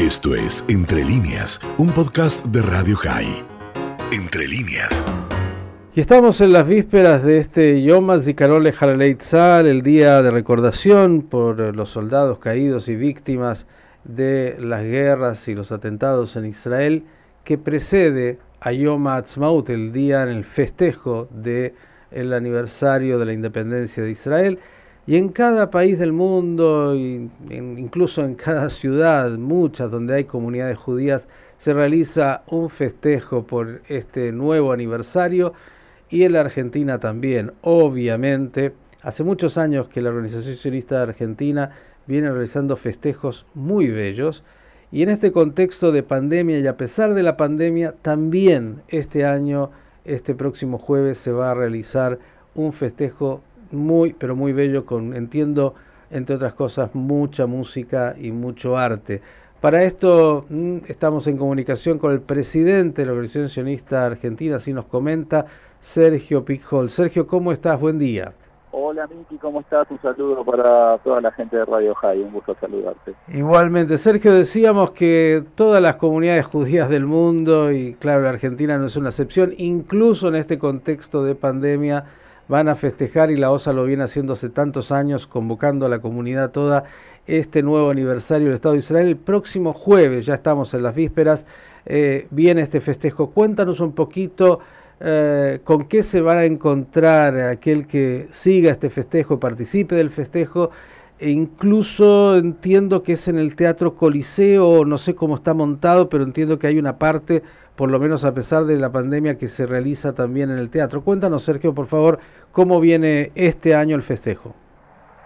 Esto es Entre líneas, un podcast de Radio High. Entre líneas. Y estamos en las vísperas de este Yom Zikaron Haralei Tzal, el día de recordación por los soldados caídos y víctimas de las guerras y los atentados en Israel, que precede a Yom Ha'atzmaut, el día en el festejo del el aniversario de la independencia de Israel. Y en cada país del mundo, incluso en cada ciudad, muchas donde hay comunidades judías, se realiza un festejo por este nuevo aniversario y en la Argentina también, obviamente. Hace muchos años que la Organización Sionista de Argentina viene realizando festejos muy bellos y en este contexto de pandemia y a pesar de la pandemia, también este año, este próximo jueves, se va a realizar un festejo muy, pero muy bello, con, entiendo, entre otras cosas, mucha música y mucho arte. Para esto mm, estamos en comunicación con el presidente de la Organización Sionista Argentina, así nos comenta Sergio Pijol. Sergio, ¿cómo estás? Buen día. Hola Miki, ¿cómo estás? Un saludo para toda la gente de Radio High, un gusto saludarte. Igualmente, Sergio, decíamos que todas las comunidades judías del mundo, y claro, la Argentina no es una excepción, incluso en este contexto de pandemia, van a festejar, y la OSA lo viene haciendo hace tantos años, convocando a la comunidad toda, este nuevo aniversario del Estado de Israel. El próximo jueves, ya estamos en las vísperas, eh, viene este festejo. Cuéntanos un poquito eh, con qué se va a encontrar aquel que siga este festejo, participe del festejo. E incluso entiendo que es en el Teatro Coliseo, no sé cómo está montado, pero entiendo que hay una parte por lo menos a pesar de la pandemia que se realiza también en el teatro. Cuéntanos, Sergio, por favor, cómo viene este año el festejo.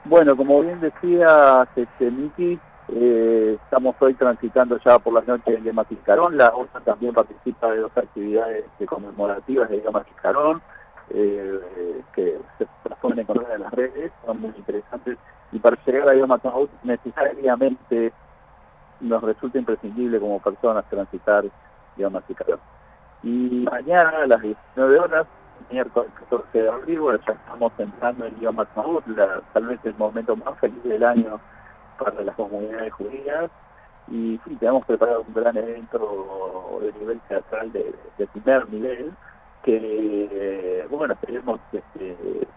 Bueno, como bien decía este, Miki, eh, estamos hoy transitando ya por las noches de Matiscarón. La OSA también participa de dos actividades conmemorativas de Matiscarón, eh, que se transforman en las redes, son muy interesantes. Y para llegar a Yom necesariamente nos resulta imprescindible como personas transitar y mañana a las 19 horas, miércoles 14 de abril, ya estamos entrando en Yom tal vez el momento más feliz del año para las comunidades judías. Y sí, tenemos preparado un gran evento de nivel teatral de, primer nivel, que, bueno, esperemos que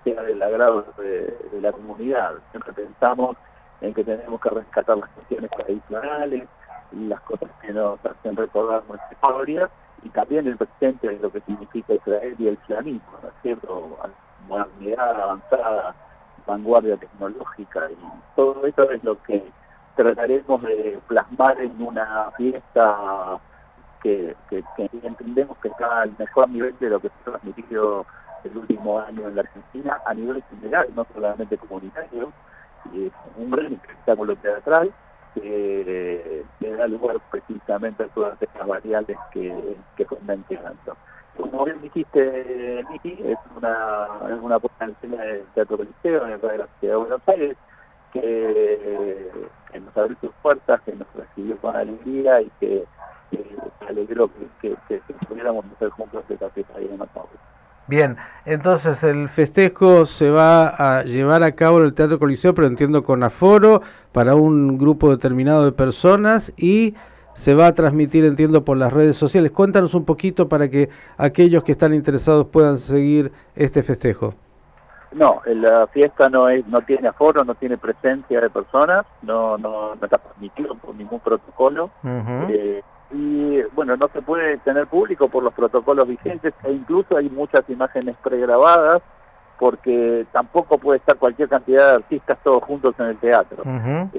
sea del agrado de, la comunidad. Siempre pensamos en que tenemos que rescatar las cuestiones tradicionales, las cosas que nos hacen recordar nuestra historia y también el presente de lo que significa Israel y el islamismo, ¿no es cierto? Modernidad avanzada, vanguardia tecnológica y todo eso es lo que trataremos de plasmar en una fiesta que, entendemos que está al mejor nivel de lo que se ha transmitido el último año en la Argentina a nivel general, no solamente comunitario, y es un gran espectáculo teatral que, da lugar precisamente a todas estas variables que, que fue mencionando. Como bien dijiste, Miki, es una, puesta en escena del Teatro Coliseo en el de la Ciudad de Buenos Aires, que, nos abrió sus puertas, que nos recibió con alegría y que, alegró que, que, pudiéramos hacer juntos esta fiesta ahí en Matau. Bien, entonces el festejo se va a llevar a cabo en el Teatro Coliseo, pero entiendo con aforo para un grupo determinado de personas y se va a transmitir, entiendo, por las redes sociales. Cuéntanos un poquito para que aquellos que están interesados puedan seguir este festejo. No, la fiesta no es, no tiene aforo, no tiene presencia de personas, no, no, no está permitido por ningún protocolo y bueno, no se puede tener público por los protocolos vigentes e incluso hay muchas imágenes pregrabadas porque tampoco puede estar cualquier cantidad de artistas todos juntos en el teatro.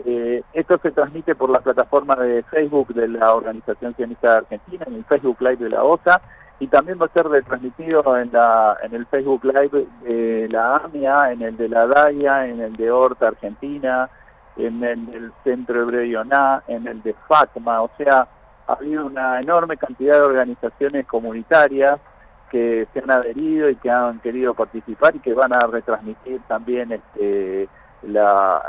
Eh, esto se transmite por la plataforma de Facebook de la Organización Sionista Argentina, en el Facebook Live de la OSA, y también va a ser retransmitido en, la, en el Facebook Live de la AMIA, en el de la DAIA, en el de Horta Argentina, en el del Centro Hebreo en el de FACMA, o sea, ha habido una enorme cantidad de organizaciones comunitarias que se han adherido y que han querido participar y que van a retransmitir también este, la,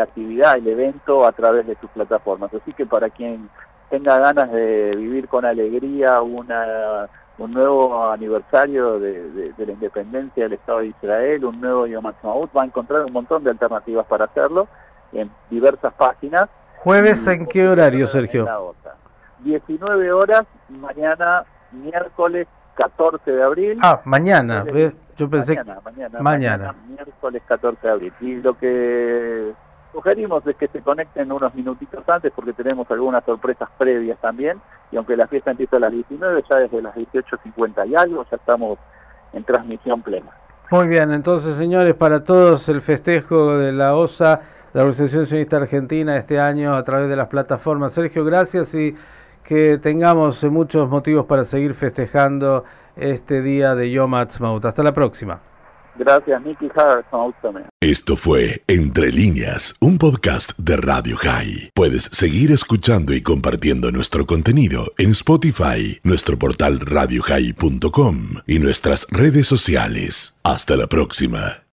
actividad, el evento a través de sus plataformas. Así que para quien tenga ganas de vivir con alegría una, un nuevo aniversario de, la independencia del Estado de Israel, un nuevo Yom Ha'atzmaut, va a encontrar un montón de alternativas para hacerlo en diversas páginas ¿Jueves en qué horario, Sergio? 19 horas, mañana miércoles 14 de abril. Ah, mañana. Yo pensé mañana, mañana, mañana, miércoles 14 de abril. Y lo que sugerimos es que se conecten unos minutitos antes porque tenemos algunas sorpresas previas también. Y aunque la fiesta empieza a las 19, ya desde las 18.50 y algo, ya estamos en transmisión plena. Muy bien, entonces señores, para todos el festejo de la OSA, la Organización Sionista Argentina, este año a través de las plataformas. Sergio, gracias y que tengamos muchos motivos para seguir festejando este día de Yom Ha'atzmaut. Hasta la próxima. Gracias, Nicky Esto fue Entre Líneas, un podcast de Radio High. Puedes seguir escuchando y compartiendo nuestro contenido en Spotify, nuestro portal radiohigh.com y nuestras redes sociales. Hasta la próxima.